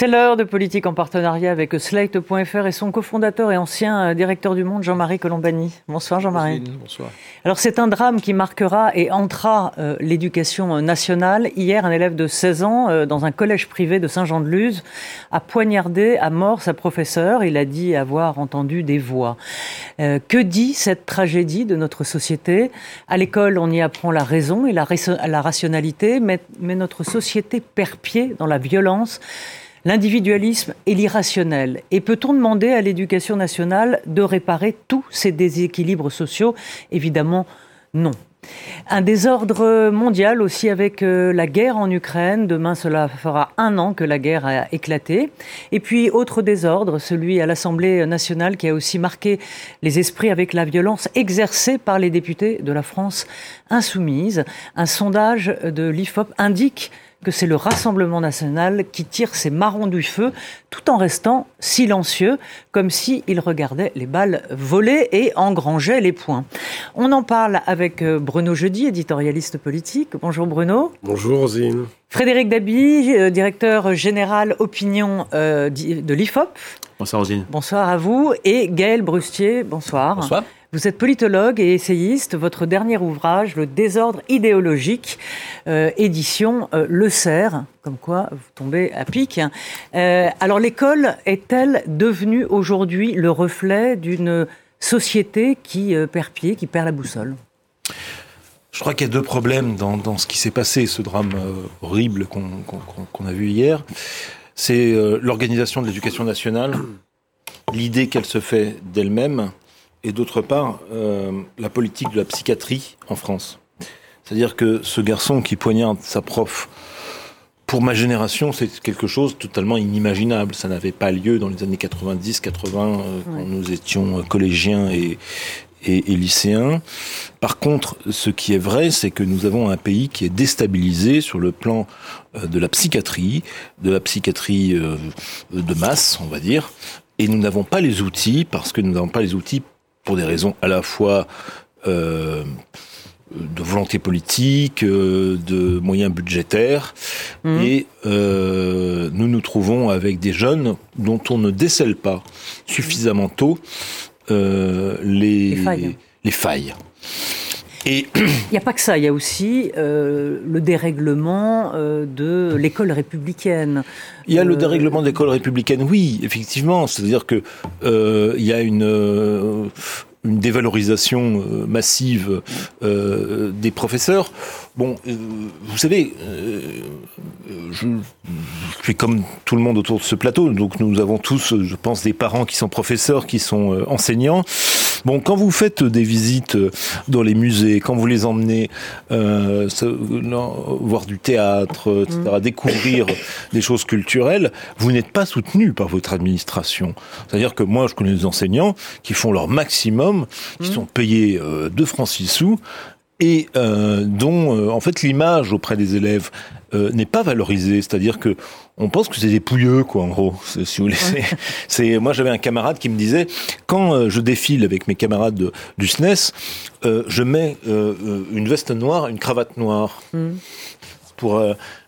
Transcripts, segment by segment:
C'est l'heure de politique en partenariat avec Slate.fr et son cofondateur et ancien euh, directeur du Monde, Jean-Marie Colombani. Bonsoir Jean-Marie. Bonsoir. Alors c'est un drame qui marquera et entra euh, l'éducation nationale. Hier, un élève de 16 ans euh, dans un collège privé de Saint-Jean-de-Luz a poignardé à mort sa professeure. Il a dit avoir entendu des voix. que dit cette tragédie de notre société? À l'école, on y apprend la raison et la, la rationalité, mais, mais notre société perd pied dans la violence l'individualisme et l'irrationnel. Et peut-on demander à l'éducation nationale de réparer tous ces déséquilibres sociaux? Évidemment, non. Un désordre mondial aussi avec euh, la guerre en Ukraine. Demain, cela fera un an que la guerre a éclaté. Et puis, autre désordre, celui à l'Assemblée nationale qui a aussi marqué les esprits avec la violence exercée par les députés de la France insoumise. Un sondage de l'IFOP indique que c'est le Rassemblement national qui tire ses marrons du feu tout en restant silencieux, comme s'il regardait les balles voler et engrangeait les points. On en parle avec euh, Bruno Jeudi, éditorialiste politique. Bonjour Bruno. Bonjour Rosine. Frédéric Dabi, euh, directeur général opinion euh, de l'IFOP. Bonsoir Rosine. Bonsoir à vous. Et Gaël Brustier, bonsoir. Bonsoir. Vous êtes politologue et essayiste. Votre dernier ouvrage, Le désordre idéologique, euh, édition euh, Le Cerf, comme quoi vous tombez à pic. Euh, alors l'école est-elle devenue aujourd'hui le reflet d'une société qui perd pied, qui perd la boussole? Je crois qu'il y a deux problèmes dans, ce qui s'est passé, ce drame horrible qu'on a vu hier. C'est l'organisation de l'éducation nationale, l'idée qu'elle se fait d'elle-même, et d'autre part euh, la politique de la psychiatrie en France. C'est-à-dire que ce garçon qui poignarde sa prof, pour ma génération, c'est quelque chose totalement inimaginable. Ça n'avait pas lieu dans les années 90, 80, euh, quand nous étions collégiens et, et, et, lycéens. Par contre, ce qui est vrai, c'est que nous avons un pays qui est déstabilisé sur le plan euh, de la psychiatrie, de la psychiatrie de masse, on va dire, et nous n'avons pas les outils, parce que nous n'avons pas les outils pour des raisons à la fois euh, de volonté politique, euh, de moyens budgétaires, mmh. et euh, nous nous trouvons avec des jeunes dont on ne décèle pas suffisamment tôt les, les failles. Les failles. Et il n'y a pas que ça, il y a aussi euh, le dérèglement euh, de l'école républicaine. Il y a le euh, dérèglement de l'école républicaine, oui, effectivement. C'est-à-dire que il y a une une dévalorisation massive des professeurs. Bon, vous savez, je, je, suis comme tout le monde autour de ce plateau, donc nous avons tous, je pense, des parents qui sont professeurs, qui sont enseignants. Bon, quand vous faites des visites dans les musées, quand vous les emmenez euh, voir du théâtre, etc., mm. découvrir des choses culturelles, vous n'êtes pas soutenu par votre administration. C'est-à-dire que moi, je connais des enseignants qui font leur maximum, qui mm. sont payés euh, 2 francs 6 sous, et euh, dont euh, en fait l'image auprès des élèves euh, n'est pas valorisée. C'est-à-dire que on pense que c'est des pouilleux, quoi, en gros. Si vous voulez, c'est. Moi, j'avais un camarade qui me disait quand euh, je défile avec mes camarades du SNES, euh, je mets une veste noire, une cravate noire, mm. pour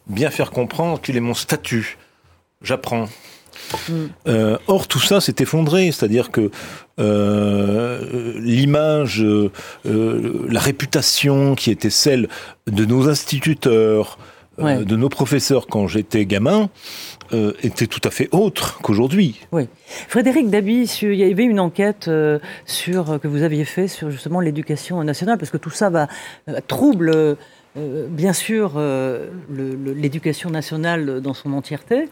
bien faire comprendre qu'il est mon statut. J'apprends. Euh, or, tout ça s'est effondré, c'est-à-dire que euh, l'image, euh, la réputation qui était celle de nos instituteurs, de nos professeurs quand j'étais gamin, était tout à fait autre qu'aujourd'hui. Oui. Frédéric Dabi, il y avait une enquête sur, que vous aviez fait sur justement l'éducation nationale, parce que tout ça va trouble bien sûr l'éducation nationale dans son entièreté.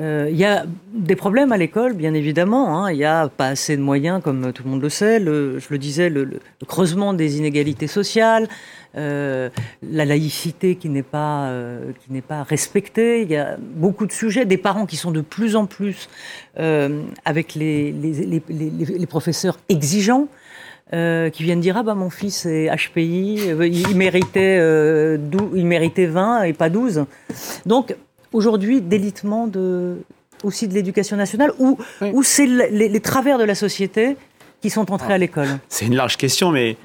Euh, il y a des problèmes à l'école, bien évidemment. Hein. Il n'y a pas assez de moyens, comme tout le monde le sait. Le, je le disais, le, creusement des inégalités sociales, euh, la laïcité qui n'est pas euh, qui n'est pas respectée. Il y a beaucoup de sujets, des parents qui sont de plus en plus avec les les, les, les, professeurs exigeants. Euh, qui viennent dire ah bah mon fils est HPI, il méritait euh, il méritait 20 et pas 12. Donc aujourd'hui d'élitement de, aussi de l'éducation nationale ou, ou c'est les, travers de la société qui sont entrés à l'école C'est une large question, mais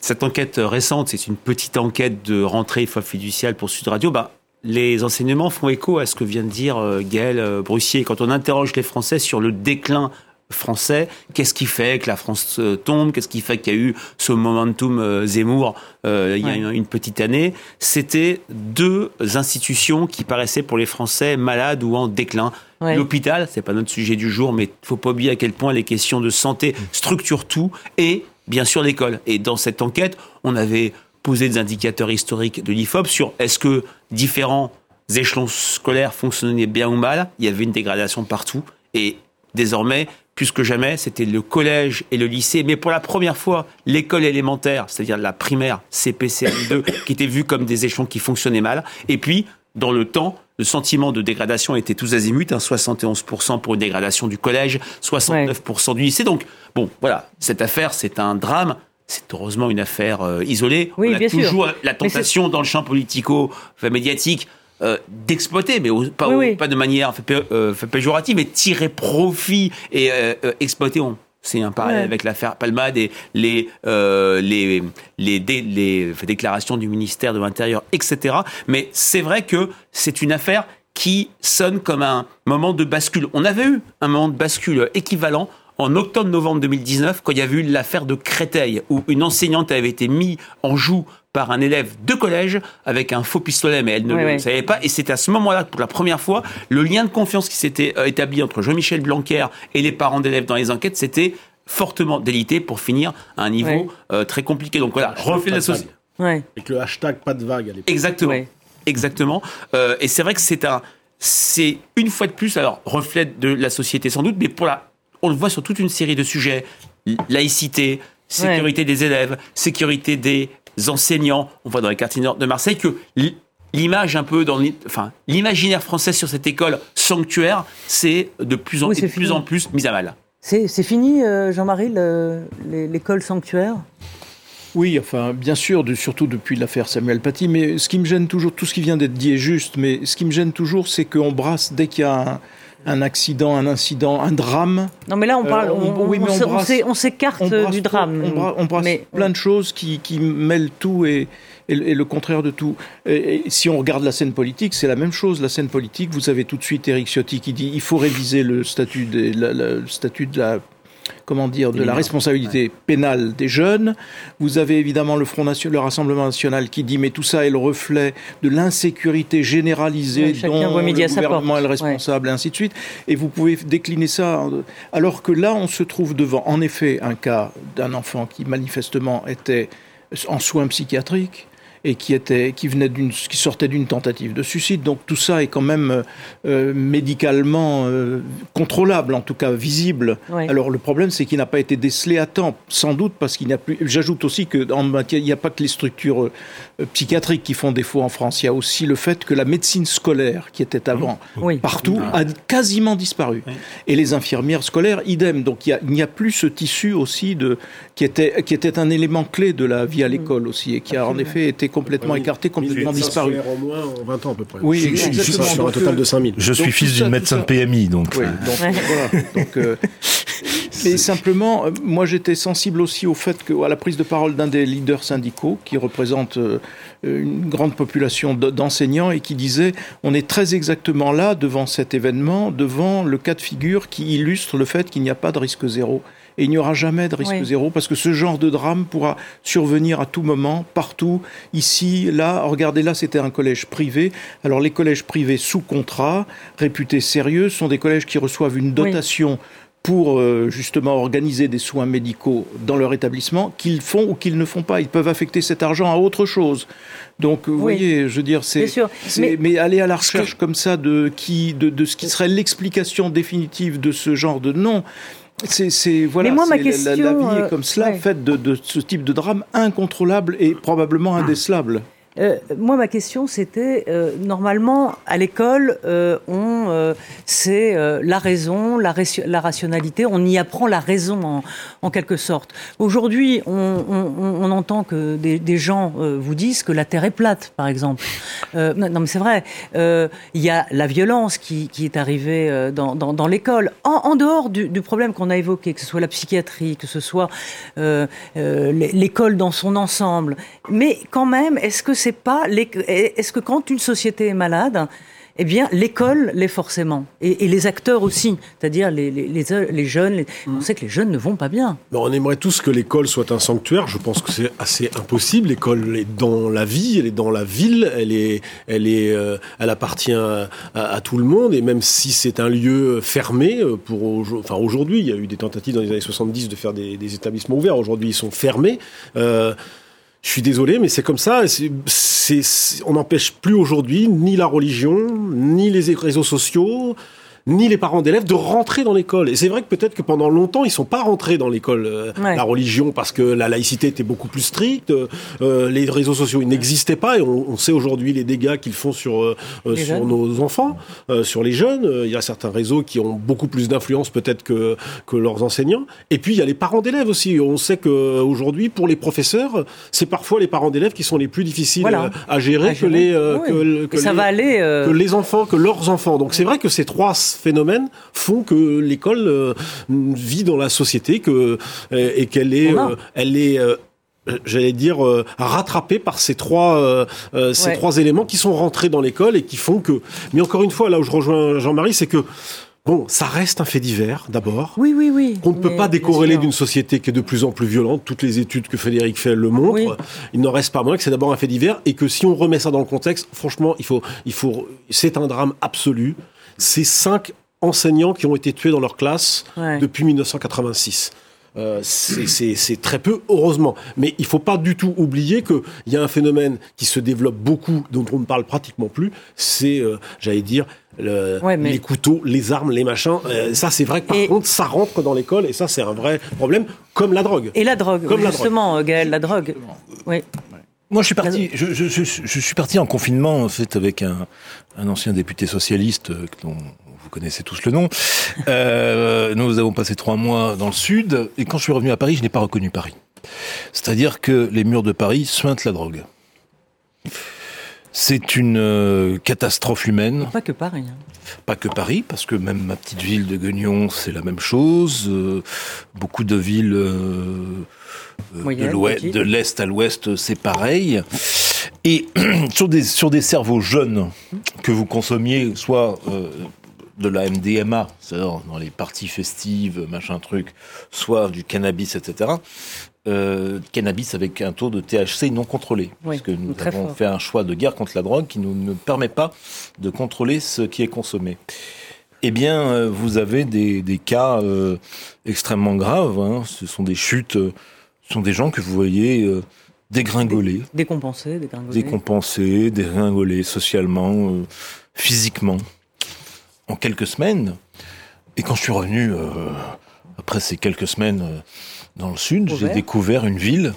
cette enquête récente, c'est une petite enquête de rentrée fiduciale pour Sud Radio. Bah, les enseignements font écho à ce que vient de dire euh, Gaël euh, Brussier. Quand on interroge les Français sur le déclin français, qu'est-ce qui fait que la France euh, tombe, qu'est-ce qui fait qu'il y a eu ce momentum Zemmour il y a une, petite année, c'était deux institutions qui paraissaient pour les Français malades ou en déclin. L'hôpital, c'est pas notre sujet du jour, mais faut pas oublier à quel point les questions de santé structurent tout, et bien sûr l'école. Et dans cette enquête, on avait poser des indicateurs historiques de l'IFOP sur est-ce que différents échelons scolaires fonctionnaient bien ou mal. Il y avait une dégradation partout. Et désormais, plus que jamais, c'était le collège et le lycée, mais pour la première fois, l'école élémentaire, c'est-à-dire la primaire, CP, 2 qui étaient vus comme des échelons qui fonctionnaient mal. Et puis, dans le temps, le sentiment de dégradation était tous azimuts, 71% hein, pour une dégradation du collège, 69% du lycée. Donc, bon, voilà, cette affaire, c'est un drame c'est heureusement une affaire euh, isolée. Oui, On a toujours la tentation dans le champ politico-médiatique euh, d'exploiter, mais pas, pas de manière euh, péjorative, mais tirer profit et exploiter. c'est un parallèle avec l'affaire Palmade et les, les, les, les, déclarations du ministère de l'Intérieur, etc. Mais c'est vrai que c'est une affaire qui sonne comme un moment de bascule. On avait eu un moment de bascule équivalent en octobre-novembre 2019, quand il y a eu l'affaire de Créteil, où une enseignante avait été mise en joue par un élève de collège avec un faux pistolet, mais elle ne le savait pas. Et c'est à ce moment-là, pour la première fois, le lien de confiance qui s'était euh, établi entre Jean-Michel Blanquer et les parents d'élèves dans les enquêtes, c'était fortement délité pour finir à un niveau euh, très compliqué. Donc voilà, reflet de la société. Avec le hashtag pas de vague à l'époque. Exactement. Exactement. Euh, et c'est vrai que c'est un, c'est une fois de plus, alors reflet de la société sans doute, mais pour la on le voit sur toute une série de sujets. Laïcité, sécurité des élèves, sécurité des enseignants. On voit dans les quartiers nord de Marseille que l'image un peu dans enfin l'imaginaire français sur cette école sanctuaire, c'est de plus en, plus, en plus mis à mal. C'est fini, euh, Jean-Marie, l'école sanctuaire? Oui, enfin, bien sûr, surtout depuis l'affaire Samuel Paty, mais ce qui me gêne toujours, tout ce qui vient d'être dit est juste, mais ce qui me gêne toujours, c'est qu'on brasse dès qu'il y a un, un accident, un incident, un drame. Non, mais là, on parle, on, s'écarte du drame. On brasse, plein de choses qui, mêlent tout et, le contraire de tout. Et, si on regarde la scène politique, c'est la même chose. La scène politique, vous avez tout de suite Eric Ciotti qui dit il faut réviser le statut, le statut de la comment dire, de la responsabilité pénale des jeunes. Vous avez évidemment le Front National, le Rassemblement National qui dit mais tout ça est le reflet de l'insécurité généralisée dont le gouvernement est le responsable, et ainsi de suite. Et vous pouvez décliner ça, alors que là, on se trouve devant, en effet, un cas d'un enfant qui manifestement était en soins psychiatriques et qui était, qui venait d'une, qui sortait d'une tentative de suicide. Donc tout ça est quand même euh, médicalement euh, contrôlable, en tout cas visible. Alors le problème, c'est qu'il n'a pas été décelé à temps, sans doute parce qu'il n'y a plus. J'ajoute aussi que il n'y a pas que les structures euh, psychiatriques qui font défaut en France. Il y a aussi le fait que la médecine scolaire, qui était avant partout, a quasiment disparu. Et les infirmières scolaires, idem. Donc il n'y a, a, plus ce tissu aussi de qui était qui était un élément clé de la vie à l'école aussi et qui a en effet été complètement écarté, complètement disparu. en moins en 20 ans à peu près. Oui, exactement. Sur un total de 5000. Je suis fils d'une médecin de PMI, donc. Oui, donc voilà. Donc, euh, mais simplement, euh, moi j'étais sensible aussi au fait que, à la prise de parole d'un des leaders syndicaux qui représente euh, une grande population d'enseignants et qui disait on est très exactement là devant cet événement, devant le cas de figure qui illustre le fait qu'il n'y a pas de risque zéro et il n'y aura jamais de risque zéro parce que ce genre de drame pourra survenir à tout moment, partout, ici, là. Regardez, là, c'était un collège privé. Alors, les collèges privés sous contrat, réputés sérieux, sont des collèges qui reçoivent une dotation. pour euh, justement organiser des soins médicaux dans leur établissement qu'ils font ou qu'ils ne font pas. Ils peuvent affecter cet argent à autre chose. Donc, vous voyez, je veux dire, c'est, mais, mais, aller à la recherche comme ça de qui, de, de ce qui serait l'explication définitive de ce genre de non. C'est voilà, moi, ma question, la, vie est euh, comme cela, faite de, de, ce type de drame incontrôlable et probablement indécelable. Euh, moi, ma question, c'était euh, normalement à l'école, euh, on c'est la raison, la, rationalité, on y apprend la raison en, quelque sorte. Aujourd'hui, on, entend que des, gens vous disent que la Terre est plate, par exemple. non, mais c'est vrai. Il y a la violence qui, est arrivée dans, l'école, en, en, dehors du, du problème qu'on a évoqué, que ce soit la psychiatrie, que ce soit l'école dans son ensemble. Mais quand même, est-ce que c'est pas est-ce que quand une société est malade, eh bien, l'école l'est forcément. Et, les acteurs aussi, c'est-à-dire les, les, jeunes. On sait que les jeunes ne vont pas bien. on aimerait tous que l'école soit un sanctuaire. Je pense que c'est assez impossible. L'école est dans la vie, elle est dans la ville, elle, est, elle, est, euh, elle appartient à, tout le monde. Et même si c'est un lieu fermé, euh, pour, enfin, aujourd'hui, il y a eu des tentatives dans les années 70 de faire des, établissements ouverts. Aujourd'hui, ils sont fermés. Euh, je suis désolé, mais c'est comme ça. on n'empêche plus aujourd'hui ni la religion, ni les réseaux sociaux, ni les parents d'élèves de rentrer dans l'école. Et c'est vrai que peut-être que pendant longtemps, ils sont pas rentrés dans l'école, euh, la religion, parce que la laïcité était beaucoup plus stricte, euh, les réseaux sociaux ils n'existaient pas, et on, sait aujourd'hui les dégâts qu'ils font sur, euh, sur nos enfants, sur les jeunes. Il y a certains réseaux qui ont beaucoup plus d'influence peut-être que, que leurs enseignants. Et puis il y a les parents d'élèves aussi. On sait qu'aujourd'hui, pour les professeurs, c'est parfois les parents d'élèves qui sont les plus difficiles à, gérer que les, que, ça les, va aller, que les enfants, que leurs enfants. Donc c'est vrai que ces trois phénomènes font que l'école euh, vit dans la société que, euh, et qu'elle est, euh, elle est j'allais dire rattrapée par ces trois ces trois éléments qui sont rentrés dans l'école et qui font que mais encore une fois là où je rejoins Jean-Marie c'est que Bon, ça reste un fait divers, d'abord. Oui, oui, oui. On ne peut pas décorréler d'une société qui est de plus en plus violente. Toutes les études que Frédéric fait le montrent. Il n'en reste pas moins que c'est d'abord un fait divers et que si on remet ça dans le contexte, franchement, il faut, il faut, c'est un drame absolu. C'est cinq enseignants qui ont été tués dans leur classe depuis 1986. Euh, c'est très peu, heureusement. Mais il ne faut pas du tout oublier qu'il y a un phénomène qui se développe beaucoup, dont on ne parle pratiquement plus, c'est, euh, j'allais dire, les couteaux, les armes, les machins. Euh, ça, c'est vrai que par contre, ça rentre dans l'école et ça, c'est un vrai problème, comme la drogue. Et la drogue, comme justement, Gaël, la drogue. Oui. Moi, je suis parti. Je, je, suis parti en confinement en fait avec un, un ancien député socialiste dont vous connaissez tous le nom. Euh, nous avons passé trois mois dans le sud, et quand je suis revenu à Paris, je n'ai pas reconnu Paris. C'est-à-dire que les murs de Paris suintent la drogue. C'est une euh, catastrophe humaine. Pas que Paris. Hein. Pas que Paris, parce que même ma petite ville de Guignon, c'est la même chose. Euh, beaucoup de villes de l'est à l'ouest, c'est pareil. Et sur des sur des cerveaux jeunes que vous consommiez, soit de la MDMA, c'est-à-dire dans les parties festives, machin truc, soit du cannabis, etc. Euh, cannabis avec un taux de THC non contrôlé. parce que nous avons fait un choix de guerre contre la drogue qui nous, ne permet pas de contrôler ce qui est consommé. Eh bien, euh, vous avez des, cas euh, extrêmement graves. Hein. Ce sont des chutes, ce sont des gens que vous voyez dégringoler. Décompensés, dégringoler. Décompensés, dégringoler socialement, physiquement en quelques semaines. Et quand je suis revenu, euh, après ces quelques semaines euh, dans le sud, j'ai découvert une ville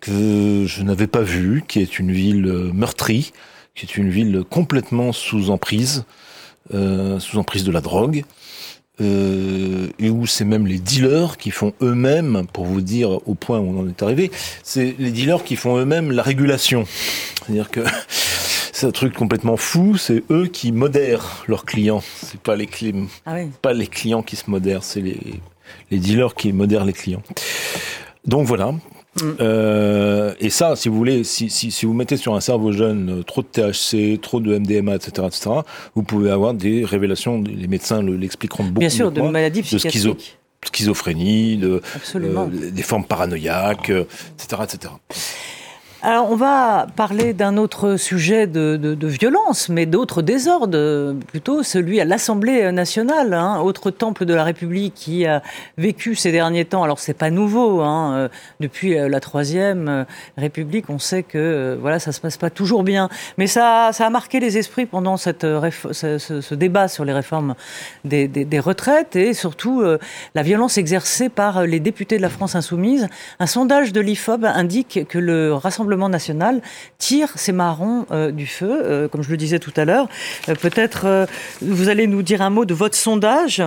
que je n'avais pas vue, qui est une ville euh, meurtrie, qui est une ville complètement sous emprise, sous emprise de la drogue, et où c'est même les dealers qui font eux-mêmes, pour vous dire au point où on en est arrivé, c'est les dealers qui font eux-mêmes la régulation. C'est-à-dire que c'est un truc complètement fou. C'est eux qui modèrent leurs clients. C'est pas les clients, ah pas les clients qui se modèrent, c'est les, les dealers qui modèrent les clients. Donc voilà. Euh, et ça, si vous voulez, si, si, si, vous mettez sur un cerveau jeune euh, trop de THC, trop de MDMA, etc., etc., vous pouvez avoir des révélations. Les médecins l'expliqueront beaucoup. Bien sûr, de, maladies psychiatriques. De schizophrénie, de, euh, des formes paranoïaques, etc., etc. Alors, on va parler d'un autre sujet de, de, de violence, mais d'autres désordres, plutôt celui à l'Assemblée nationale, hein, autre temple de la République qui a vécu ces derniers temps. Alors, c'est pas nouveau, hein, euh, depuis euh, la troisième euh, République, on sait que voilà, ça se passe pas toujours bien, mais ça, ça a marqué les esprits pendant cette ce, ce, débat sur les réformes des, des, des retraites et surtout la violence exercée par les députés de la France insoumise. Un sondage de l'IFOB indique que le Rassemblement national tire ses marrons euh, du feu, euh, comme je le disais tout à l'heure. Euh, peut-être vous allez nous dire un mot de votre sondage,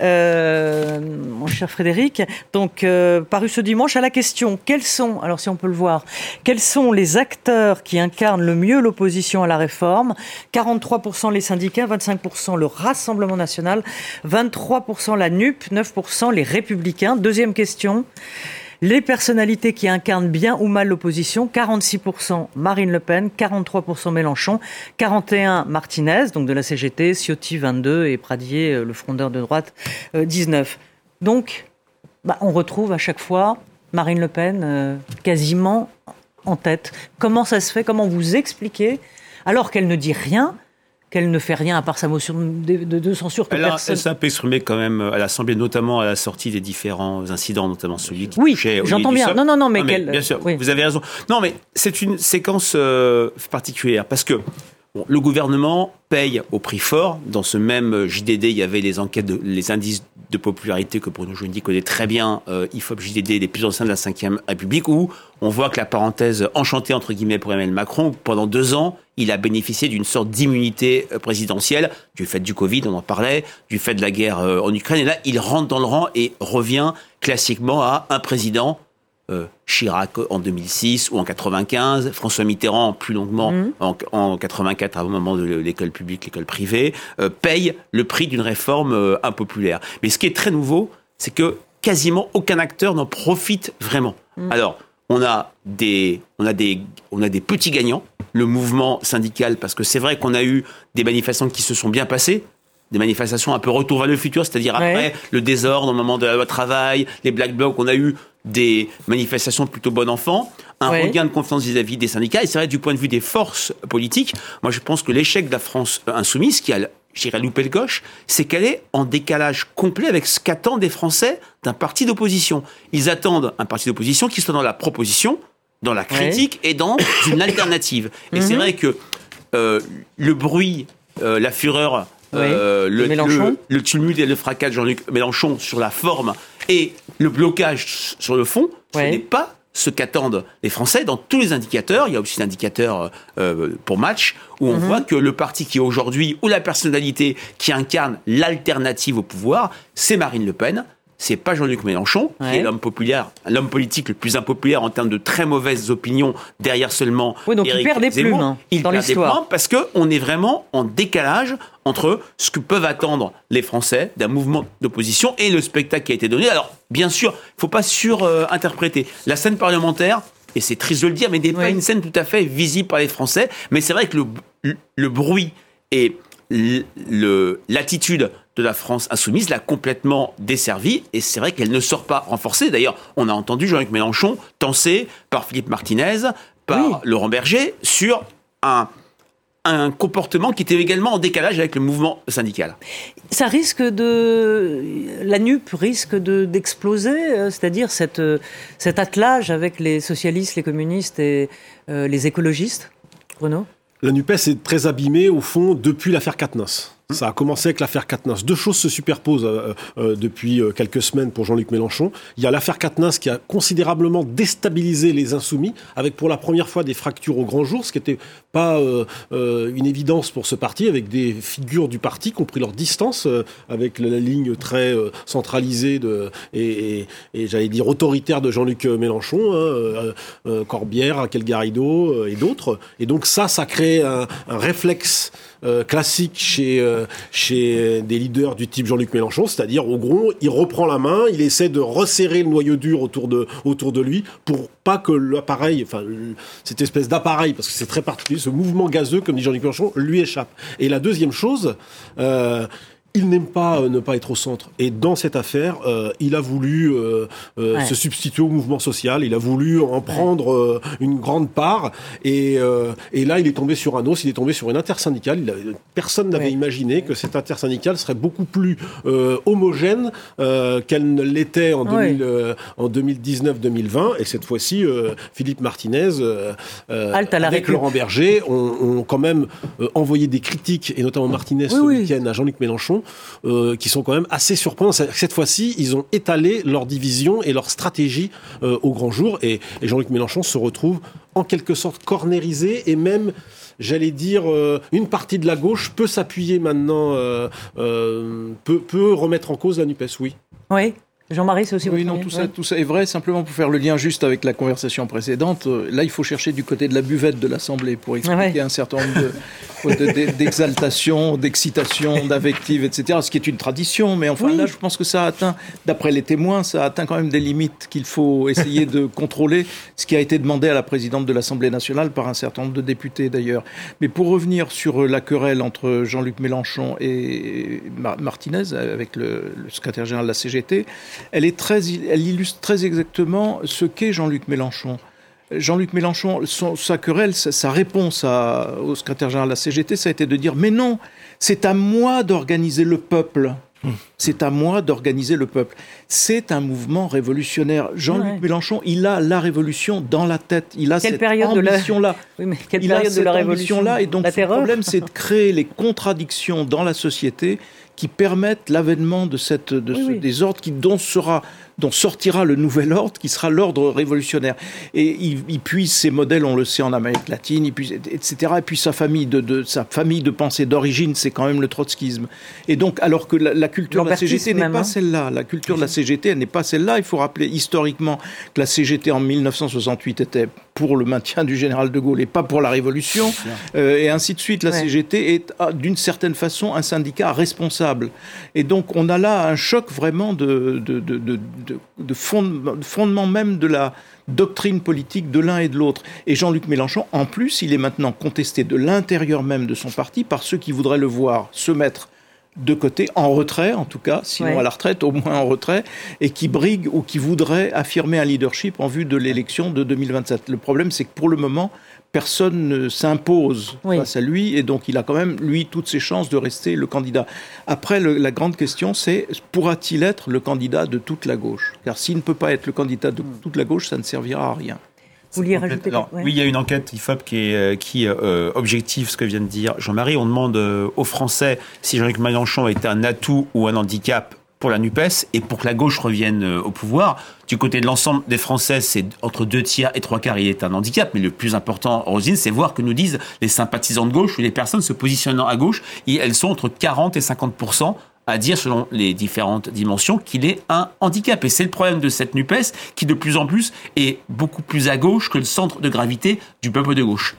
mon cher Frédéric. Donc, paru ce dimanche, à la question quels sont, alors si on peut le voir, quels sont les acteurs qui incarnent le mieux l'opposition à la réforme? 43% les syndicats, 25% le Rassemblement national, 23% la NUP, 9% les Républicains. Deuxième question. Les personnalités qui incarnent bien ou mal l'opposition, 46% Marine Le Pen, 43% Mélenchon, 41 Martinez, donc de la CGT, Ciotti 22 et Pradier, euh, le frondeur de droite, 19. Donc, bah, on retrouve à chaque fois Marine Le Pen quasiment en tête. Comment ça se fait? Comment vous expliquez, alors qu'elle ne dit rien, qu'elle ne fait rien à part sa motion de, censure que elle personne... S'est un peu exprimée quand même à l'Assemblée, notamment à la sortie des différents incidents, notamment celui qui Oui, j'entends bien. Non, non, non, mais, Bien sûr, vous avez raison. Non, mais c'est une séquence euh, particulière, parce que le gouvernement paye au prix fort. Dans ce même JDD, il y avait les enquêtes, les indices de popularité que Bruno Jeudi connaît très bien, euh, IFOP JDD, les plus anciens de la Ve République, où on voit que la parenthèse enchantée, entre guillemets, pour Emmanuel Macron, pendant deux ans, il a bénéficié d'une sorte d'immunité euh, présidentielle, du fait du Covid, on en parlait, du fait de la guerre euh, en Ukraine, et là, il rentre dans le rang et revient classiquement à un président euh, Chirac en 2006 ou en 95, François Mitterrand plus longuement mmh. en, 84 au moment de l'école publique, l'école privée, euh, paye le prix d'une réforme euh, impopulaire. Mais ce qui est très nouveau, c'est que quasiment aucun acteur n'en profite vraiment. Mmh. Alors, on a des, on a des, on a des petits gagnants, le mouvement syndical, parce que c'est vrai qu'on a eu des manifestations qui se sont bien passées, des manifestations un peu retour vers le futur, c'est-à-dire après le désordre au moment de la loi travail, les black blocs, on a eu des manifestations plutôt bon enfant, un regain de confiance vis-à-vis des syndicats. Et c'est vrai, du point de vue des forces politiques, moi je pense que l'échec de la France insoumise, qui a, j'irais louper le gauche, c'est qu'elle est en décalage complet avec ce qu'attendent des Français d'un parti d'opposition. Ils attendent un parti d'opposition qui soit dans la proposition, dans la critique et dans une alternative. Et c'est mhm. vrai que euh, le bruit, euh, la fureur euh, le, le, tumulte et le fracas de Jean-Luc Mélenchon sur la forme et le blocage sur le fond, ce n'est pas ce qu'attendent les Français dans tous les indicateurs. Il y a aussi l'indicateur euh, pour match où on mhm. voit que le parti qui aujourd'hui, ou la personnalité qui incarne l'alternative au pouvoir, c'est Marine Le Pen c'est pas Jean-Luc Mélenchon, qui est l'homme populaire, l'homme politique le plus impopulaire en termes de très mauvaises opinions, derrière seulement. Oui, donc il perd des plumes hein, il perd des plumes parce qu'on est vraiment en décalage entre ce que peuvent attendre les Français d'un mouvement d'opposition et le spectacle qui a été donné. Alors, bien sûr, il faut pas surinterpréter. La scène parlementaire, et c'est triste de le dire, mais n'est pas une scène tout à fait visible par les Français. Mais c'est vrai que le, le bruit et l'attitude de la France insoumise l'a complètement desservie et c'est vrai qu'elle ne sort pas renforcée. D'ailleurs, on a entendu Jean-Luc Mélenchon tensé par Philippe Martinez, par Laurent Berger sur un, un comportement qui était également en décalage avec le mouvement syndical. Ça risque de... La NUP risque d'exploser, euh, c'est-à-dire cette, euh, cet attelage avec les socialistes, les communistes et euh, les écologistes Bruno La NUPES est très abîmée, au fond, depuis l'affaire Katnos. Ça a commencé avec l'affaire Katnas. Deux choses se superposent euh, euh, depuis euh, quelques semaines pour Jean-Luc Mélenchon. Il y a l'affaire Katnas qui a considérablement déstabilisé les insoumis, avec pour la première fois des fractures au grand jour, ce qui n'était pas une évidence pour ce parti, avec des figures du parti qui ont pris leur distance avec la ligne très centralisée de, et, j'allais dire autoritaire de Jean-Luc Mélenchon, hein, Corbière, Raquel Garrido et d'autres. Et donc ça, ça crée un, un réflexe euh, classique chez, euh, chez des leaders du type Jean-Luc Mélenchon, c'est-à-dire au gros, il reprend la main, il essaie de resserrer le noyau dur autour de, autour de lui pour pas que l'appareil, enfin cette espèce d'appareil, parce que c'est très particulier, ce mouvement gazeux, comme dit Jean-Luc Mélenchon, lui échappe. Et la deuxième chose, euh, il n'aime pas euh, ne pas être au centre. Et dans cette affaire, euh, il a voulu euh, se substituer au mouvement social, il a voulu en prendre une grande part. Et, et, là, il est tombé sur un os, il est tombé sur une intersyndicale. Il personne n'avait imaginé que cette intersyndicale serait beaucoup plus homogène qu'elle ne l'était en, en 2019-2020. Et cette fois-ci, Philippe Martinez, avec Laurent Berger, ont, quand même envoyé des critiques, et notamment Martinez ce week-end à Jean-Luc Mélenchon, euh, qui sont quand même assez surprenants. Cette fois-ci, ils ont étalé leur division et leur stratégie euh, au grand jour. Et, Jean-Luc Mélenchon se retrouve en quelque sorte cornérisé et même j'allais dire, euh, une partie de la gauche peut s'appuyer maintenant, peut, peut, remettre en cause la NUPES, oui. Oui, Jean-Marie, c'est aussi Oui, non, tout ça, tout ça est vrai. Simplement pour faire le lien juste avec la conversation précédente, euh, là, il faut chercher du côté de la buvette de l'Assemblée pour expliquer un certain nombre d'exaltation, d'excitation, d'invective, etc. Ce qui est une tradition, mais enfin là, je pense que ça a atteint, d'après les témoins, ça a atteint quand même des limites qu'il faut essayer de contrôler. Ce qui a été demandé à la présidente de l'Assemblée nationale par un certain nombre de députés d'ailleurs. Mais pour revenir sur la querelle entre Jean-Luc Mélenchon et Martinez avec le, le secrétaire général de la CGT elle, est très, elle illustre très exactement ce qu'est Jean-Luc Mélenchon. Jean-Luc Mélenchon, sa querelle, sa, réponse au secrétaire général de la CGT, ça a été de dire Mais non, c'est à moi d'organiser le peuple. C'est à moi d'organiser le peuple. C'est un mouvement révolutionnaire. Jean-Luc Mélenchon, il a la révolution dans la tête. Il a cette ambition-là. Oui, mais quelle période de la révolution-là Et donc, le problème, c'est de créer les contradictions dans la société qui permettent l'avènement de, cette, de ce désordre qui, dont, sera, dont sortira le nouvel ordre, qui sera l'ordre révolutionnaire. Et il, il, puise ces modèles, on le sait, en Amérique latine, il puise, etc. Et puis sa famille de, de sa famille de pensée d'origine, c'est quand même le trotskisme. Et donc, alors que la, culture de la CGT n'est pas celle-là, la culture de la CGT n'est pas celle-là. Il faut rappeler historiquement que la CGT en 1968 était pour le maintien du général de Gaulle et pas pour la révolution, euh, et ainsi de suite. La CGT est d'une certaine façon un syndicat responsable. Et donc on a là un choc vraiment de, de, de, de, de fondement même de la doctrine politique de l'un et de l'autre. Et Jean-Luc Mélenchon, en plus, il est maintenant contesté de l'intérieur même de son parti par ceux qui voudraient le voir se mettre de côté, en retrait en tout cas, sinon à la retraite, au moins en retrait, et qui brigue ou qui voudrait affirmer un leadership en vue de l'élection de 2027. Le problème, c'est que pour le moment, personne ne s'impose face à lui, et donc il a quand même, lui, toutes ses chances de rester le candidat. Après, la grande question, c'est pourra-t-il être le candidat de toute la gauche? Car s'il ne peut pas être le candidat de toute la gauche, ça ne servira à rien. Vous vouliez rajouter Oui, il y a une enquête IFOP qui est euh, qui euh, objective ce que vient de dire Jean-Marie. On demande euh, aux Français si Jean-Luc Mélenchon était un atout ou un handicap pour la NUPES et pour que la gauche revienne au pouvoir. Du côté de l'ensemble des Français, c'est entre deux tiers et trois quarts, il est un handicap. Mais le plus important, Rosine, c'est voir que nous disent les sympathisants de gauche ou les personnes se positionnant à gauche. Et elles sont entre 40 et 50% à dire, selon les différentes dimensions, qu'il est un handicap. Et c'est le problème de cette NUPES qui, de plus en plus, est beaucoup plus à gauche que le centre de gravité du peuple de gauche.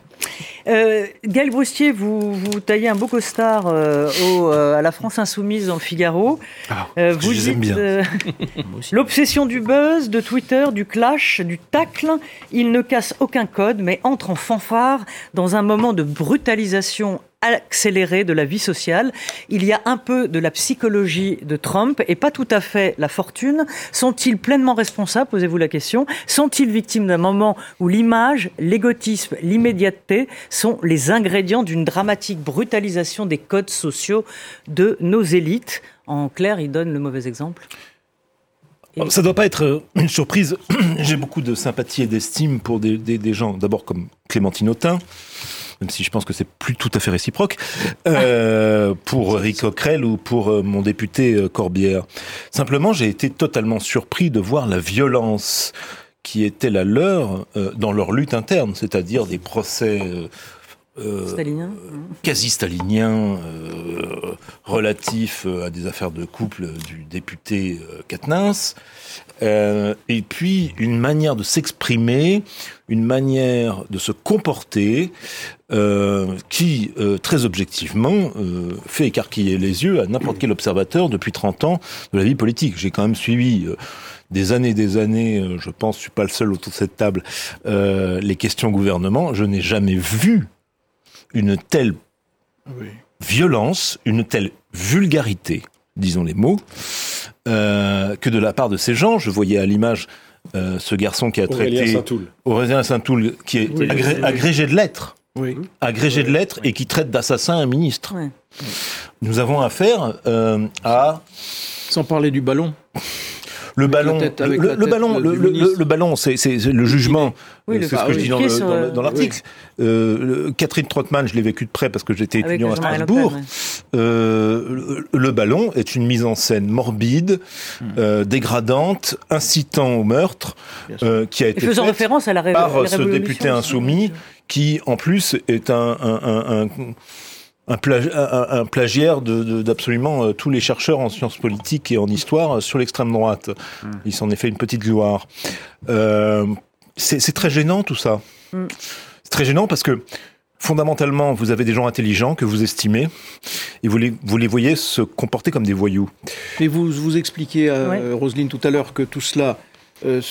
Euh, Gaël Broustier, vous, vous taillez un beau costard euh, euh, à la France Insoumise dans le Figaro. Ah, vous dites bien. l'obsession du buzz, de Twitter, du clash, du tacle, il ne casse aucun code, mais entre en fanfare dans un moment de brutalisation accéléré de la vie sociale. Il y a un peu de la psychologie de Trump et pas tout à fait la fortune. Sont-ils pleinement responsables, posez-vous la question Sont-ils victimes d'un moment où l'image, l'égotisme, l'immédiateté sont les ingrédients d'une dramatique brutalisation des codes sociaux de nos élites En clair, il donne le mauvais exemple. Ça ne doit pas être euh, une surprise. J'ai beaucoup de sympathie et d'estime pour des, gens, d'abord comme Clémentine Autain, même si je pense que c'est plus tout à fait réciproque, euh, pour Eric Coquerel ou pour euh, mon député Corbière. Simplement, j'ai été totalement surpris de voir la violence qui était la leur dans leur lutte interne, c'est-à-dire des procès euh, quasi staliniens relatifs à des affaires de couple du député Katnins, euh, et puis une manière de s'exprimer, une manière de se comporter euh, qui, euh, très objectivement, euh, fait écarquiller les yeux à n'importe quel observateur depuis 30 ans de la vie politique. J'ai quand même suivi des années et des années, je pense, je suis pas le seul autour de cette table, les questions gouvernement. Je n'ai jamais vu une telle violence, une telle vulgarité, disons les mots, euh, que de la part de ces gens. Je voyais à l'image euh, ce garçon qui a traité Aurélien Saint-Toul, qui est agrégé de lettres, agrégé de lettres et qui traite d'assassin un ministre. Nous avons affaire euh, à sans parler du ballon. Le ballon, le, ballon, le, ballon, c'est le jugement. c'est ce que je dis dans l'article. Euh, Catherine Trottmann, je l'ai vécu de près parce que j'étais étudiant à Strasbourg. Euh, le ballon est une mise en scène morbide, hmm. euh, dégradante, incitant au meurtre, qui a été faisant référence à la par ce député insoumis, qui en plus est un, un, un un, un, plagiaire d'absolument euh, tous les chercheurs en sciences politiques et en histoire sur l'extrême droite. Hmm. Il s'en est fait une petite gloire. Euh, c'est très gênant tout ça. Hmm. C'est très gênant parce que fondamentalement, vous avez des gens intelligents que vous estimez et vous les, vous les voyez se comporter comme des voyous. Et vous vous expliquez, à Roselyne, tout à l'heure que tout cela euh,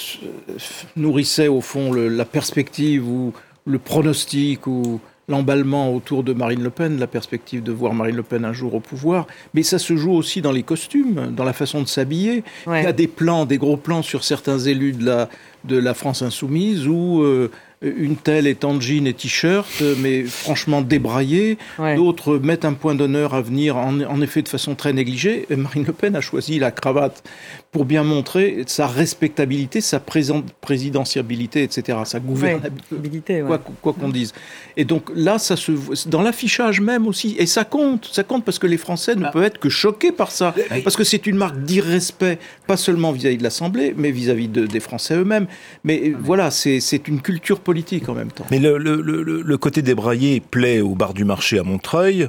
nourrissait au fond la perspective ou le pronostic ou l'emballement autour de Marine Le Pen, la perspective de voir Marine Le Pen un jour au pouvoir, mais ça se joue aussi dans les costumes, dans la façon de s'habiller. Il y a des plans, des gros plans sur certains élus de la, de la France insoumise où euh, une telle est en jean et t-shirt, mais franchement débraillée. D'autres mettent un point d'honneur à venir, en, effet, de façon très négligée. Marine Le Pen a choisi la cravate pour bien montrer sa respectabilité, sa présidentiabilité, etc., sa gouvernabilité, quoi qu'on dise. Et donc là, ça se dans l'affichage même aussi, et ça compte, ça compte parce que les Français ne ah. peuvent être que choqués par ça, parce que c'est une marque d'irrespect, pas seulement vis-à-vis de l'Assemblée, mais vis-à-vis des Français eux-mêmes. Mais voilà, c'est une culture politique en même temps. Mais le, le, le, côté débraillé plaît au bar du marché à Montreuil,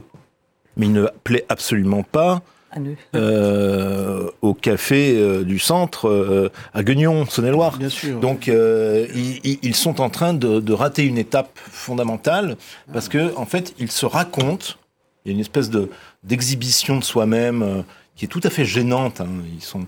mais il ne plaît absolument pas euh, au café euh, du centre euh, à Guignon, Saône-et-Loire. Donc ils, sont en train de, de, rater une étape fondamentale parce que en fait ils se racontent. Il y a une espèce de d'exhibition de soi-même qui est tout à fait gênante. Hein. Ils sont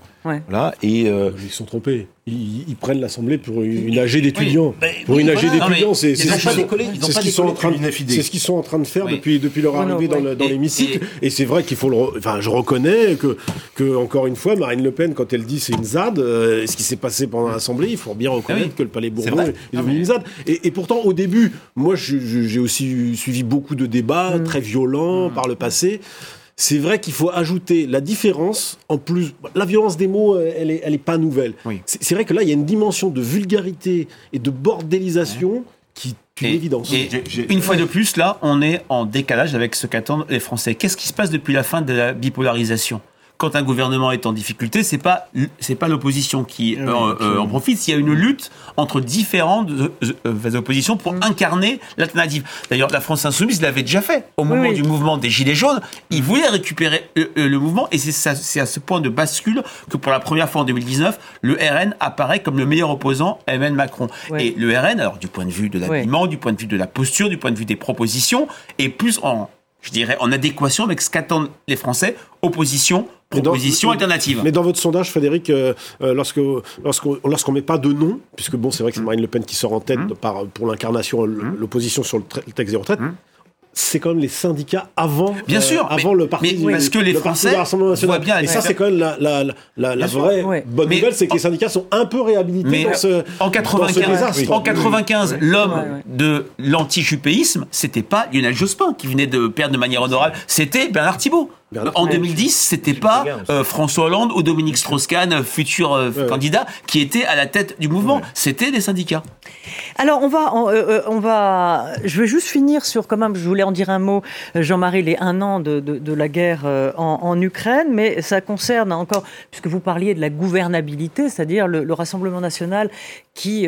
là et euh, ils sont trompés. Ils, prennent l'assemblée pour une AG d'étudiants. pour une AG d'étudiants, c'est ce qu'ils sont en train de c'est ce qu'ils sont en train de faire depuis depuis leur arrivée dans l'hémicycle. Et, c'est vrai qu'il faut le. Enfin, je reconnais que que encore une fois, Marine Le Pen, quand elle dit c'est une ZAD, euh, ce qui s'est passé pendant l'assemblée, il faut bien reconnaître ah que le Palais Bourbon est, devenu une ZAD. Et, pourtant, au début, moi, j'ai aussi suivi beaucoup de débats mm. très violents mm. par le passé c'est vrai qu'il faut ajouter la différence. En plus, la violence des mots, euh, elle est, elle est pas nouvelle. C'est vrai que là, il y a une dimension de vulgarité et de bordélisation qui est une évidence. une fois de plus, là, on est en décalage avec ce qu'attendent les Français. Qu'est-ce qui se passe depuis la fin de la bipolarisation? Quand un gouvernement est en difficulté, c'est pas c'est pas l'opposition qui euh, euh, en profite. Il y a une lutte entre différentes euh, oppositions pour mm. incarner l'alternative. D'ailleurs, la France insoumise l'avait déjà fait au moment du mouvement des Gilets jaunes. Ils voulaient récupérer le, mouvement et c'est à ce point de bascule que pour la première fois en 2019, le RN apparaît comme le meilleur opposant à Emmanuel Macron. Et le RN, alors du point de vue de l'habillement, du point de vue de la posture, du point de vue des propositions, est plus en je dirais, en adéquation avec ce qu'attendent les Français, opposition, proposition alternative. Mais dans votre sondage, Frédéric, euh, euh, lorsque lorsqu'on lorsqu'on met pas de nom, puisque bon, c'est vrai que c'est Marine Le Pen qui sort en tête mmh. par, pour l'incarnation, mmh. l'opposition sur le, texte des retraites. Mmh c'est quand même les syndicats avant, bien sûr, euh, avant le parti. Mais parce que les Français voient bien. Et ça, c'est quand même la, la, la, la vraie bonne nouvelle, c'est que les syndicats sont un peu réhabilités mais dans ce, en 95, en 95, l'homme de l'anti-jupéisme, c'était pas Lionel Jospin qui venait de perdre de manière honorable, c'était Bernard Thibault en 2010, c'était pas euh, François Hollande ou Dominique Strauss-Kahn, euh, futur euh, candidat, qui était à la tête du mouvement. C'était des syndicats. Alors on va, on, va, je vais juste finir sur quand même. Je voulais en dire un mot, Jean-Marie, les un an de, de, la guerre en, Ukraine, mais ça concerne encore, puisque vous parliez de la gouvernabilité, c'est-à-dire le, le, Rassemblement national qui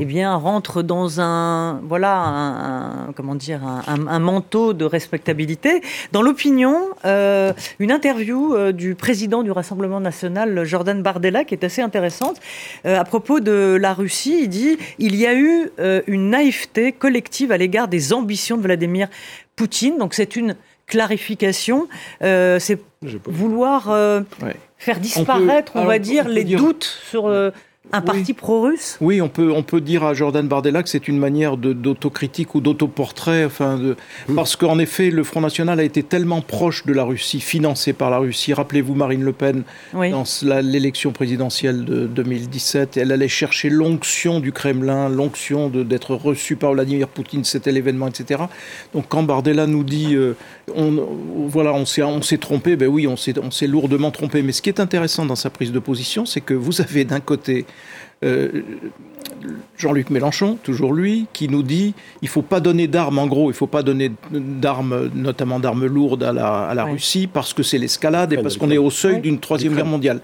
eh bien, rentre dans un, voilà, un, comment dire, un, manteau de respectabilité. Dans l'opinion, euh, une interview euh, du président du Rassemblement national, Jordan Bardella, qui est assez intéressante, euh, à propos de la Russie. Il dit il y a eu une naïveté collective à l'égard des ambitions de Vladimir Poutine. Donc, c'est une clarification. c'est vouloir faire disparaître, on, va dire, les doutes sur un parti pro-russe Oui, on peut, on peut dire à Jordan Bardella que c'est une manière d'autocritique ou d'autoportrait, enfin de... Mm. parce qu'en effet, le Front National a été tellement proche de la Russie, financé par la Russie. Rappelez-vous Marine Le Pen, dans l'élection présidentielle de 2017, elle allait chercher l'onction du Kremlin, l'onction d'être reçue par Vladimir Poutine, c'était l'événement, etc. Donc quand Bardella nous dit, euh, on, voilà, on s'est trompé, ben oui, on s'est lourdement trompé. Mais ce qui est intéressant dans sa prise de position, c'est que vous avez d'un côté euh, Jean-Luc Mélenchon, toujours lui, qui nous dit il faut pas donner d'armes, en gros, il faut pas donner d'armes, notamment d'armes lourdes à la, Russie, parce que c'est l'escalade et parce qu'on est au seuil d'une troisième guerre mondiale.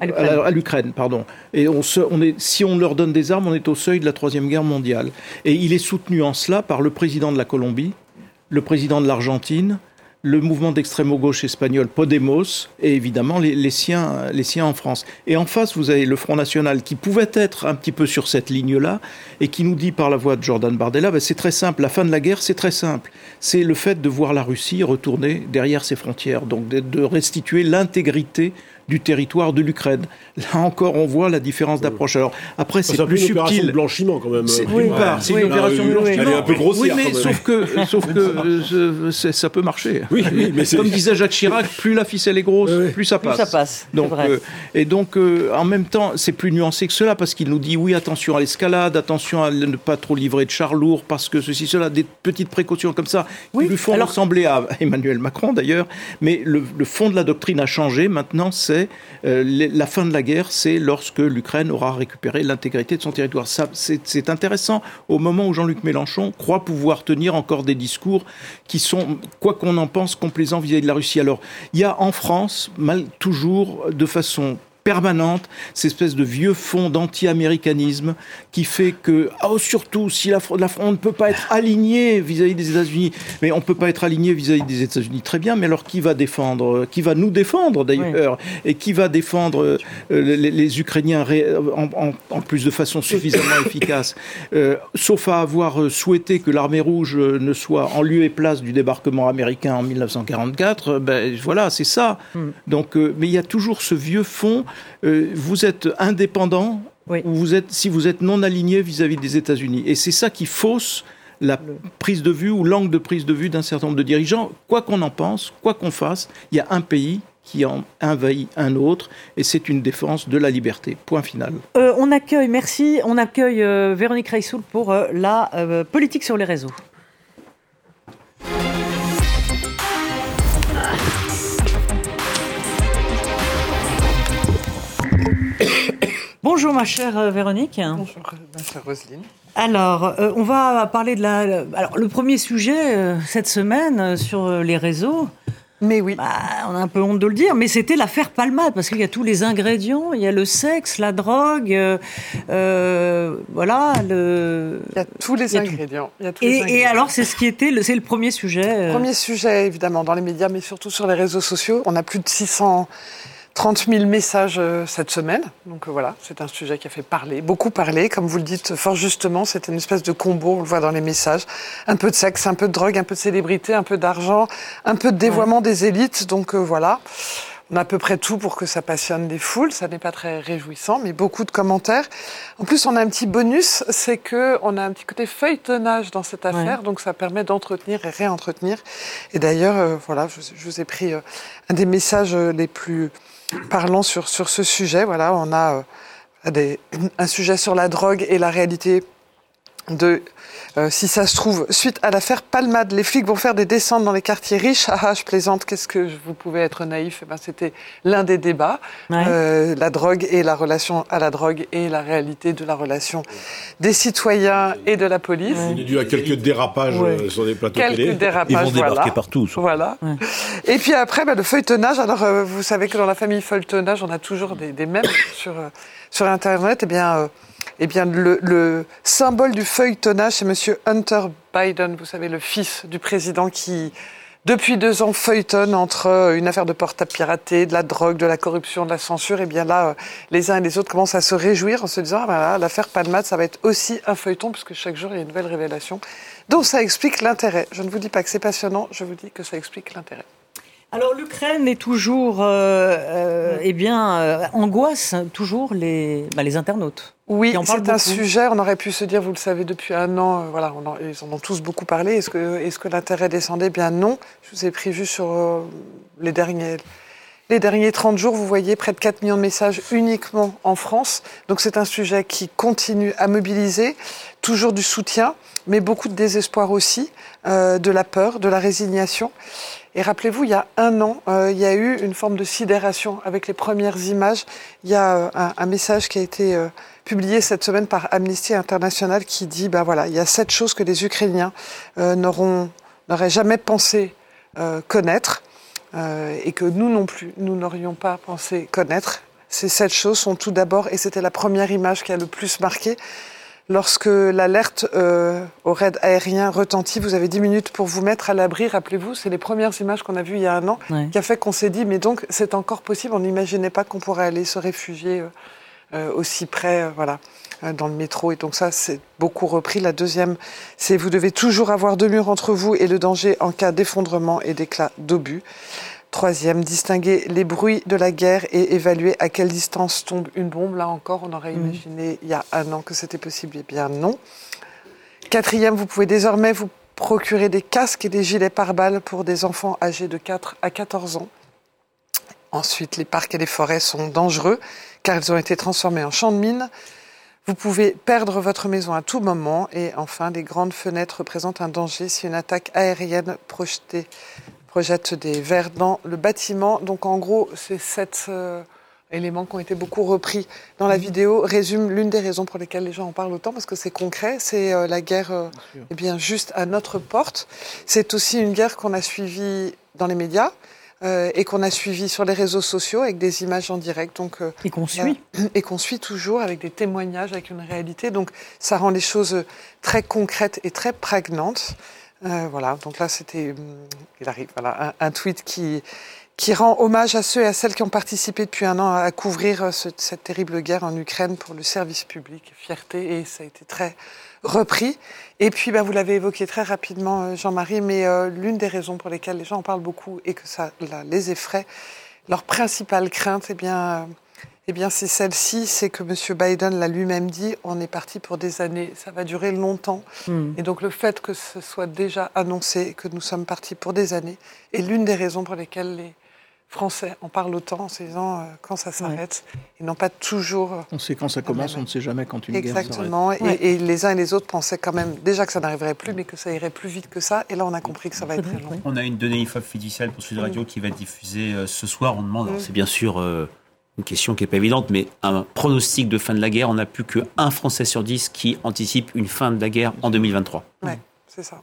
À l'Ukraine, pardon. Et on, on est, si on leur donne des armes, on est au seuil de la troisième guerre mondiale. Et il est soutenu en cela par le président de la Colombie, le président de l'Argentine, le mouvement d'extrême-gauche espagnol Podemos et évidemment les, siens, les siens en France. Et en face, vous avez le Front National qui pouvait être un petit peu sur cette ligne-là et qui nous dit par la voix de Jordan Bardella, ben c'est très simple, la fin de la guerre, c'est très simple. C'est le fait de voir la Russie retourner derrière ses frontières, donc de restituer l'intégrité du territoire de l'Ukraine. Là encore, on voit la différence d'approche. Alors après, c'est plus subtil. C'est une blanchiment quand même. C'est une opération de blanchiment. Elle est un peu grossière. Oui, mais sauf que, sauf que euh, ça peut marcher. Oui, mais comme disait Jacques Chirac, plus la ficelle est grosse, plus ça passe. Plus ça passe. Donc, euh, et donc, euh, en même temps, c'est plus nuancé que cela parce qu'il nous dit oui, attention à l'escalade, attention à ne pas trop livrer de chars lourds parce que ceci, cela, des petites précautions comme ça qui lui font ressembler à Emmanuel Macron d'ailleurs. Mais le, le fond de la doctrine a changé. Maintenant, c'est euh, la fin de la guerre, c'est lorsque l'Ukraine aura récupéré l'intégrité de son territoire. c'est intéressant au moment où Jean-Luc Mélenchon croit pouvoir tenir encore des discours qui sont, quoi qu'on en pense, complaisants vis-à-vis -vis de la Russie. Alors, il y a en France, toujours de façon permanente, cette espèce de vieux fond d'anti-américanisme qui fait que, oh, surtout, si la, la on ne peut pas être aligné vis-à-vis des États-Unis, mais on ne peut pas être aligné vis-à-vis des États-Unis, très bien, mais alors qui va défendre, qui va nous défendre d'ailleurs, et qui va défendre euh, les, Ukrainiens en, plus de façon suffisamment efficace, euh, sauf à avoir euh, souhaité que l'armée rouge ne soit en lieu et place du débarquement américain en 1944, ben voilà, c'est ça. Hmm. Donc, mais il y a toujours ce vieux fond euh, vous êtes indépendant vous êtes, si vous êtes non aligné vis-à-vis des États-Unis. Et c'est ça qui fausse la prise de vue ou l'angle de prise de vue d'un certain nombre de dirigeants. Quoi qu'on en pense, quoi qu'on fasse, il y a un pays qui en envahit un autre, et c'est une défense de la liberté. Point final. Euh, on accueille, merci, on accueille euh, Véronique Reissoul pour la politique sur les réseaux. Bonjour ma chère euh, Véronique. Bonjour ma chère Roselyne. Alors, euh, on va parler de la... Alors, le premier sujet euh, cette semaine sur les réseaux, mais oui. Bah, on a un peu honte de le dire, mais c'était l'affaire Palmade, parce qu'il y a tous les ingrédients, il y a le sexe, la drogue, voilà. Le... Il y a tous les ingrédients. et, alors, c'est ce qui était, c'est le premier sujet. Premier sujet, évidemment, dans les médias, mais surtout sur les réseaux sociaux. On a plus de 600 30 000 messages euh, cette semaine. Donc euh, voilà, c'est un sujet qui a fait parler, beaucoup parler. Comme vous le dites fort justement, c'est une espèce de combo, on le voit dans les messages. Un peu de sexe, un peu de drogue, un peu de célébrité, un peu d'argent, un peu de dévoiement des élites. Donc euh, voilà. On a à peu près tout pour que ça passionne des foules. Ça n'est pas très réjouissant, mais beaucoup de commentaires. En plus, on a un petit bonus, c'est que on a un petit côté feuilletonnage dans cette affaire, donc ça permet d'entretenir et réentretenir. Et d'ailleurs, voilà, je, je, vous ai pris un des messages les plus parlons sur, ce sujet. Voilà, on a euh, un sujet sur la drogue et la réalité de euh, si ça se trouve, suite à l'affaire Palmade, les flics vont faire des descentes dans les quartiers riches. Ah, ah je plaisante, qu'est-ce que vous pouvez être naïf? Eh ben, C'était l'un des débats. Euh, la drogue et la relation à la drogue et la réalité de la relation des citoyens et de la police. Il est dû à quelques dérapages euh, sur les plateaux quelques télé. Dérapages, Ils vont débarquer partout. Voilà. Et puis après, bah, le feuilletonnage. Alors, vous savez que dans la famille feuilletonnage, on a toujours des, des mèmes sur, sur Internet. Eh bien eh bien, le, symbole du feuilletonnage, c'est Monsieur Hunter Biden, vous savez, le fils du président qui, depuis deux ans, feuilletonne entre une affaire de portable piraté, de la drogue, de la corruption, de la censure. Et eh bien là, les uns et les autres commencent à se réjouir en se disant, ah l'affaire Palmade, ça va être aussi un feuilleton, puisque chaque jour, il y a une nouvelle révélation. Donc ça explique l'intérêt. Je ne vous dis pas que c'est passionnant, je vous dis que ça explique l'intérêt. Alors l'Ukraine est toujours, euh, euh, eh bien, euh, angoisse toujours les, bah, les internautes. Oui, c'est un sujet. On aurait pu se dire, vous le savez depuis un an, voilà, ils en ont tous beaucoup parlé. Est-ce que, est-ce que l'intérêt descendait? Eh Bien non. Je vous ai pris juste sur les derniers. Les derniers 30 jours, vous voyez près de 4 millions de messages uniquement en France. Donc c'est un sujet qui continue à mobiliser, toujours du soutien, mais beaucoup de désespoir aussi, de la peur, de la résignation. Et rappelez-vous, il y a un an, euh, il y a eu une forme de sidération avec les premières images. Il y a euh, un, message qui a été euh, publié cette semaine par Amnesty International qui dit, ben voilà, il y a sept choses que les Ukrainiens n'auront, n'auraient jamais pensé connaître et que nous non plus, nous n'aurions pas pensé connaître. Ces sept choses sont tout d'abord, et c'était la première image qui a le plus marqué, Lorsque l'alerte euh, au raid aérien retentit, vous avez 10 minutes pour vous mettre à l'abri. Rappelez-vous, c'est les premières images qu'on a vues il y a un an, qui a fait qu'on s'est dit, mais donc c'est encore possible. On n'imaginait pas qu'on pourrait aller se réfugier euh, euh, aussi près, voilà, dans le métro. Et donc ça, c'est beaucoup repris. La deuxième, c'est vous devez toujours avoir deux murs entre vous et le danger en cas d'effondrement et d'éclat d'obus. Troisième, distinguer les bruits de la guerre et évaluer à quelle distance tombe une bombe. Là encore, on aurait mhm. imaginé il y a un an que c'était possible. Eh bien non. Quatrième, vous pouvez désormais vous procurer des casques et des gilets pare-balles pour des enfants âgés de 4 à 14 ans. Ensuite, les parcs et les forêts sont dangereux car ils ont été transformés en champs de mines. Vous pouvez perdre votre maison à tout moment. Et enfin, les grandes fenêtres représentent un danger si une attaque aérienne projetée projette des verres dans le bâtiment. Donc en gros, ces sept euh, éléments qui ont été beaucoup repris dans la mhm. vidéo résument l'une des raisons pour lesquelles les gens en parlent autant, parce que c'est concret, c'est euh, la guerre euh, eh bien, juste à notre porte. C'est aussi une guerre qu'on a suivie dans les médias. et qu'on a suivie sur les réseaux sociaux avec des images en direct. Donc, et qu'on suit. Et qu'on suit toujours avec des témoignages, avec une réalité. Donc ça rend les choses très concrètes et très prégnantes. Euh, voilà, donc là, c'était, hum, il arrive, voilà, un, tweet qui, qui rend hommage à ceux et à celles qui ont participé depuis un an à couvrir euh, cette terrible guerre en Ukraine pour le service public, fierté, et ça a été très repris. Et puis, bah, vous l'avez évoqué très rapidement, euh, Jean-Marie, mais l'une des raisons pour lesquelles les gens en parlent beaucoup et que ça les effraie, leur principale crainte, eh bien, eh bien, c'est celle-ci, c'est que M. Biden l'a lui-même dit, on est parti pour des années, ça va durer longtemps. Hmm. Et donc le fait que ce soit déjà annoncé, que nous sommes partis pour des années, est l'une des raisons pour lesquelles les Français en parlent autant en se disant euh, quand ça s'arrête. Ils n'ont pas toujours... Euh, on sait quand ça commence, on ne sait jamais quand une Exactement. guerre s'arrête. Et, et, les uns et les autres pensaient quand même déjà que ça n'arriverait plus, mais que ça irait plus vite que ça. Et là, on a compris que ça va être très long. On a une donnée IFOP fiduciale pour Sud Radio qui va être diffusée euh, ce soir. On demande, c'est bien sûr une question qui n'est pas évidente, mais un pronostic de fin de la guerre, on n'a plus qu'un Français sur dix qui anticipe une fin de la guerre en 2023. Ouais. C'est ça.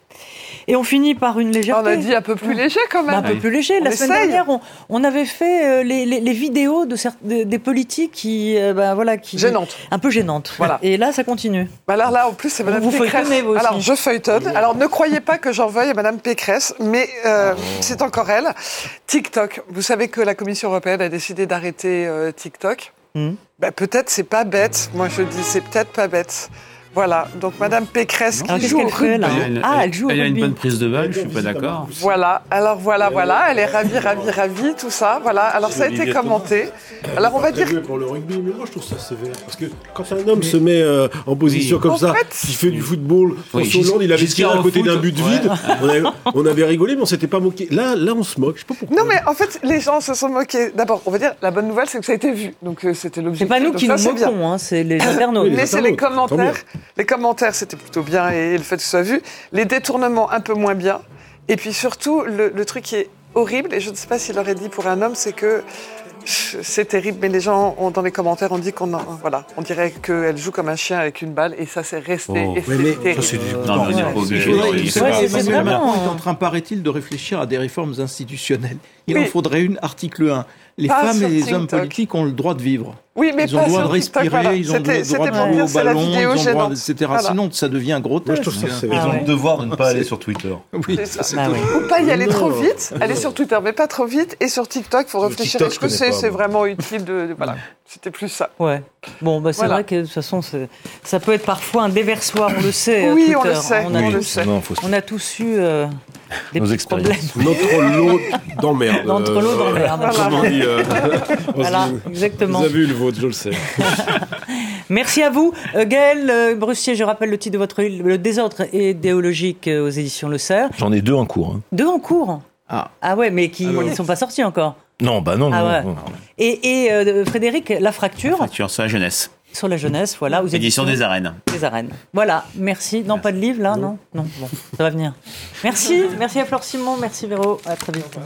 Et on finit par une légèreté. On a dit un peu plus léger quand même. un peu plus léger. la semaine dernière, on, avait fait euh, les, vidéos de, des politiques qui, euh, ben, voilà, qui gênantes, un peu gênantes. Voilà. Et là, ça continue. Bah alors là, en plus, c'est Madame vous Pécresse. Vous aussi. Alors je feuilletonne. Alors ne croyez pas que j'en veuille à Madame Pécresse, mais euh, c'est encore elle. TikTok. Vous savez que la Commission européenne a décidé d'arrêter TikTok. Hmm. Ben, peut-être c'est pas bête. Moi, je dis c'est peut-être pas bête. Voilà, donc Madame Pécresse qui joue au rugby. Ah, elle joue Elle a une bonne prise de balle, je suis pas d'accord. Voilà, alors voilà, voilà, elle est ravie, ravie, ravie, tout ça. Voilà, alors ça a été commenté. Alors on va dire. pour le rugby, mais moi je trouve ça sévère. Parce que quand un homme se met euh, en position comme ça, qui fait du football, François Hollande, il avait tiré à côté d'un but vide. On avait, rigolé, mais on s'était pas moqué. Là, là, on se moque. Je sais pas pourquoi. Non, mais en fait, les gens se sont moqués. D'abord, on va dire, la bonne nouvelle, c'est que ça a été vu. Donc euh, c'était l'objectif. C'est pas nous qui nous moquons, hein, c'est les internautes. Mais c'est les commentaires. Les commentaires, c'était plutôt bien et le fait que ce soit vu. Les détournements, un peu moins bien. Et puis surtout, le, truc qui est horrible, et je ne sais pas s'il aurait dit pour un homme, c'est que c'est terrible, mais les gens ont, dans les commentaires ont dit qu'on voilà, on dirait qu'elle joue comme un chien avec une balle, et ça c'est resté. Oh. et c'est Non, mais on est en train, paraît-il, de réfléchir à des réformes institutionnelles. Il en faudrait une, article 1 les femmes et les hommes politiques ont le droit de vivre. Oui, mais ils ont le droit de respirer, ils ont le droit de jouer au ballon, ils ont le droit, etc. Sinon, ça devient grotesque. ils ont le devoir de ne pas aller sur Twitter. Oui, ça, bah Ou pas y aller trop vite, aller sur Twitter, mais pas trop vite. Et sur TikTok, il faut réfléchir. Est-ce que c'est vraiment utile de... Voilà. C'était plus ça. Ouais. Bon, bah, c'est vrai que de toute façon, ça peut être parfois un déversoir, on le sait. Oui, on le sait. On a, tous, on a tous eu euh, des Nos expériences. Notre lot d'emmerde. Notre lot d'emmerde. Euh, voilà. exactement. Vous avez vu le vôtre, je le sais. Merci à vous. Euh, Gaël euh, Brussier, je rappelle le titre de votre livre, Le désordre idéologique aux éditions Le Cerf. J'en ai deux en cours. Hein. Deux en cours ah. ah ouais, mais qui ne sont pas sortis encore non, bah non, ah non, Et, euh, Frédéric, La Fracture La Fracture sur la jeunesse. Sur la jeunesse, voilà. Vous Édition des arènes. Des arènes. Voilà, merci. Non, pas de livre là, non Non, bon, ça va venir. Merci, merci à Flore Simon, merci Véro, à très vite.